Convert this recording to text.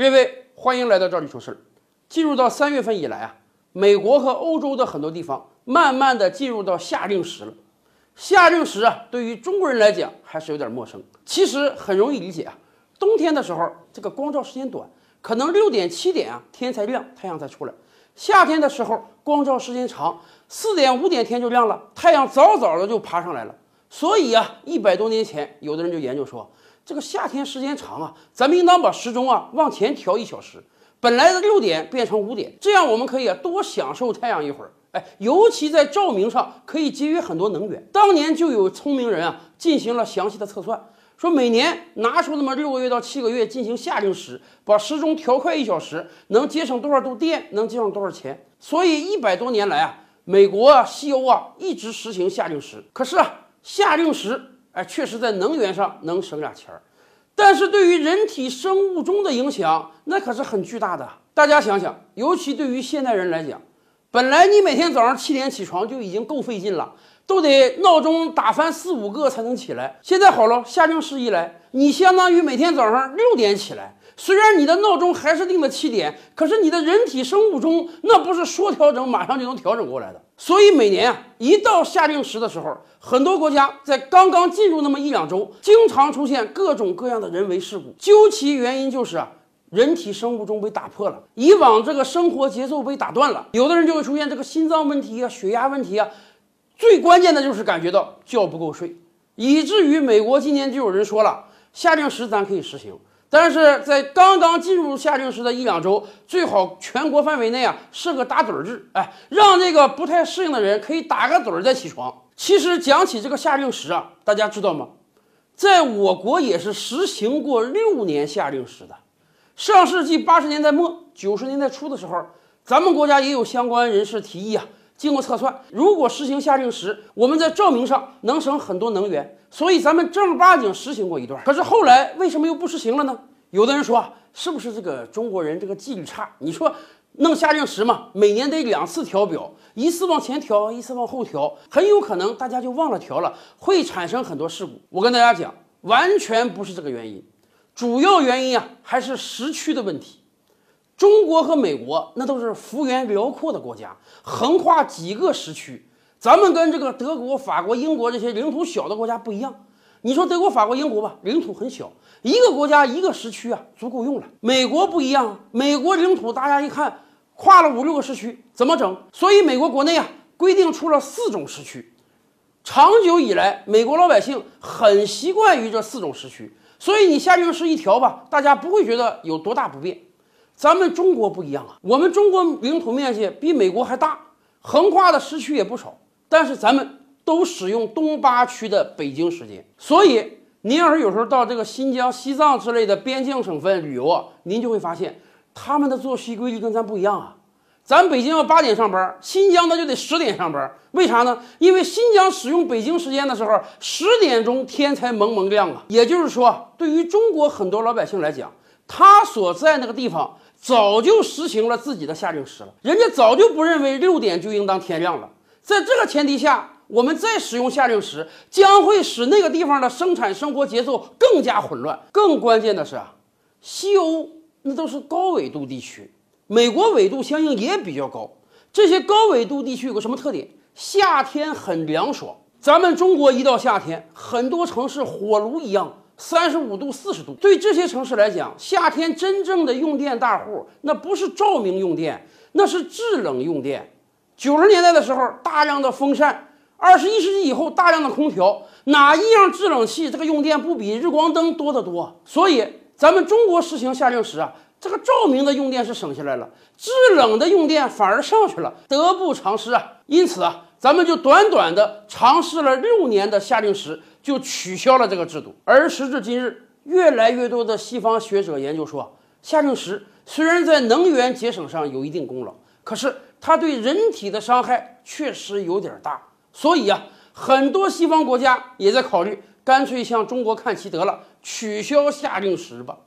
各位，欢迎来到这里说事儿。进入到三月份以来啊，美国和欧洲的很多地方慢慢的进入到夏令时了。夏令时啊，对于中国人来讲还是有点陌生。其实很容易理解啊，冬天的时候这个光照时间短，可能六点七点啊天才亮，太阳才出来。夏天的时候光照时间长，四点五点天就亮了，太阳早早的就爬上来了。所以啊，一百多年前，有的人就研究说，这个夏天时间长啊，咱们应当把时钟啊往前调一小时，本来的六点变成五点，这样我们可以啊多享受太阳一会儿。哎，尤其在照明上可以节约很多能源。当年就有聪明人啊进行了详细的测算，说每年拿出那么六个月到七个月进行夏令时，把时钟调快一小时，能节省多少度电，能节省多少钱。所以一百多年来啊，美国啊、西欧啊一直实行夏令时。可是啊。夏令时，哎，确实在能源上能省俩钱儿，但是对于人体生物钟的影响，那可是很巨大的。大家想想，尤其对于现代人来讲，本来你每天早上七点起床就已经够费劲了，都得闹钟打翻四五个才能起来。现在好了，夏令时一来，你相当于每天早上六点起来。虽然你的闹钟还是定的七点，可是你的人体生物钟那不是说调整马上就能调整过来的。所以每年啊，一到夏令时的时候，很多国家在刚刚进入那么一两周，经常出现各种各样的人为事故。究其原因就是啊，人体生物钟被打破了，以往这个生活节奏被打断了。有的人就会出现这个心脏问题啊、血压问题啊，最关键的就是感觉到觉不够睡，以至于美国今年就有人说了，夏令时咱可以实行。但是在刚刚进入夏令时的一两周，最好全国范围内啊设个打盹制，哎，让这个不太适应的人可以打个盹儿再起床。其实讲起这个夏令时啊，大家知道吗？在我国也是实行过六年夏令时的。上世纪八十年代末九十年代初的时候，咱们国家也有相关人士提议啊。经过测算，如果实行夏令时，我们在照明上能省很多能源，所以咱们正儿八经实行过一段。可是后来为什么又不实行了呢？有的人说，是不是这个中国人这个纪律差？你说弄夏令时嘛，每年得两次调表，一次往前调，一次往后调，很有可能大家就忘了调了，会产生很多事故。我跟大家讲，完全不是这个原因，主要原因啊还是时区的问题。中国和美国那都是幅员辽阔的国家，横跨几个时区。咱们跟这个德国、法国、英国这些领土小的国家不一样。你说德国、法国、英国吧，领土很小，一个国家一个时区啊，足够用了。美国不一样，美国领土大家一看，跨了五六个时区，怎么整？所以美国国内啊，规定出了四种时区。长久以来，美国老百姓很习惯于这四种时区，所以你下令时一调吧，大家不会觉得有多大不便。咱们中国不一样啊，我们中国领土面积比美国还大，横跨的时区也不少，但是咱们都使用东八区的北京时间，所以您要是有时候到这个新疆、西藏之类的边境省份旅游啊，您就会发现他们的作息规律跟咱不一样啊。咱北京要八点上班，新疆那就得十点上班，为啥呢？因为新疆使用北京时间的时候，十点钟天才蒙蒙亮啊。也就是说，对于中国很多老百姓来讲，他所在那个地方。早就实行了自己的夏令时了，人家早就不认为六点就应当天亮了。在这个前提下，我们再使用夏令时，将会使那个地方的生产生活节奏更加混乱。更关键的是啊，西欧那都是高纬度地区，美国纬度相应也比较高。这些高纬度地区有个什么特点？夏天很凉爽。咱们中国一到夏天，很多城市火炉一样。三十五度、四十度，对这些城市来讲，夏天真正的用电大户，那不是照明用电，那是制冷用电。九十年代的时候，大量的风扇；二十一世纪以后，大量的空调，哪一样制冷器这个用电不比日光灯多得多？所以，咱们中国实行夏令时啊，这个照明的用电是省下来了，制冷的用电反而上去了，得不偿失啊。因此啊。咱们就短短的尝试了六年的夏令时，就取消了这个制度。而时至今日，越来越多的西方学者研究说，夏令时虽然在能源节省上有一定功劳，可是它对人体的伤害确实有点大。所以啊，很多西方国家也在考虑，干脆向中国看齐得了，取消夏令时吧。